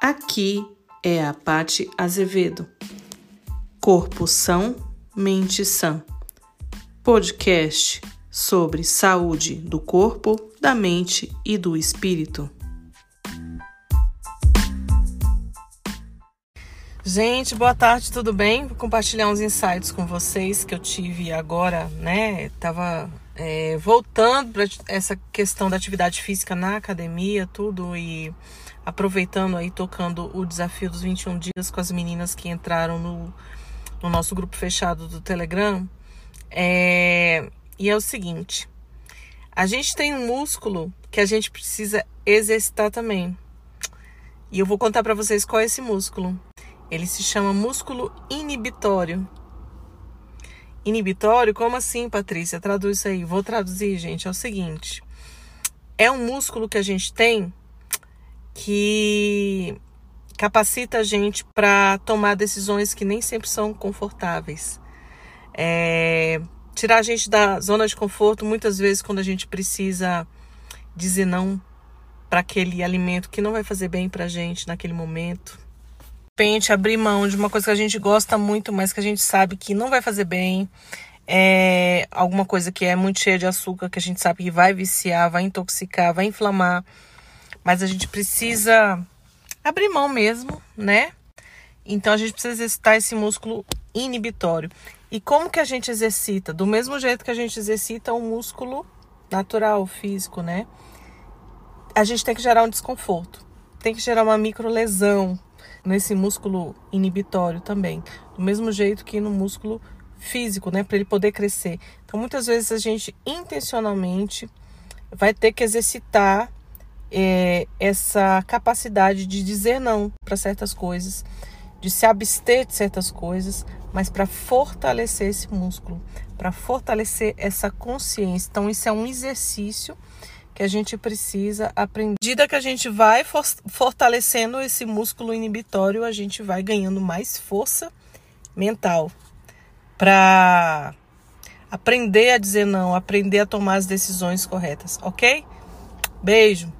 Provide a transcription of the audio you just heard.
Aqui é a Pati Azevedo. Corpo são, mente sã. Podcast sobre saúde do corpo, da mente e do espírito. Gente, boa tarde, tudo bem? Vou compartilhar uns insights com vocês que eu tive agora, né? Tava é, voltando para essa questão da atividade física na academia, tudo, e aproveitando aí, tocando o desafio dos 21 dias com as meninas que entraram no, no nosso grupo fechado do Telegram. É, e é o seguinte: a gente tem um músculo que a gente precisa exercitar também. E eu vou contar para vocês qual é esse músculo. Ele se chama músculo inibitório. Inibitório? Como assim, Patrícia? Traduz isso aí. Vou traduzir, gente. É o seguinte: é um músculo que a gente tem que capacita a gente para tomar decisões que nem sempre são confortáveis. É, tirar a gente da zona de conforto muitas vezes quando a gente precisa dizer não para aquele alimento que não vai fazer bem para a gente naquele momento. Repente, abrir mão de uma coisa que a gente gosta muito, mas que a gente sabe que não vai fazer bem. É alguma coisa que é muito cheia de açúcar, que a gente sabe que vai viciar, vai intoxicar, vai inflamar mas a gente precisa abrir mão mesmo, né? Então a gente precisa exercitar esse músculo inibitório. E como que a gente exercita? Do mesmo jeito que a gente exercita um músculo natural, físico, né? A gente tem que gerar um desconforto. Tem que gerar uma micro lesão nesse músculo inibitório também. Do mesmo jeito que no músculo físico, né? Para ele poder crescer. Então muitas vezes a gente intencionalmente vai ter que exercitar é, essa capacidade de dizer não para certas coisas, de se abster de certas coisas, mas para fortalecer esse músculo, para fortalecer essa consciência. Então, isso é um exercício que a gente precisa aprender. À medida que a gente vai fortalecendo esse músculo inibitório, a gente vai ganhando mais força mental para aprender a dizer não, aprender a tomar as decisões corretas, ok? Beijo!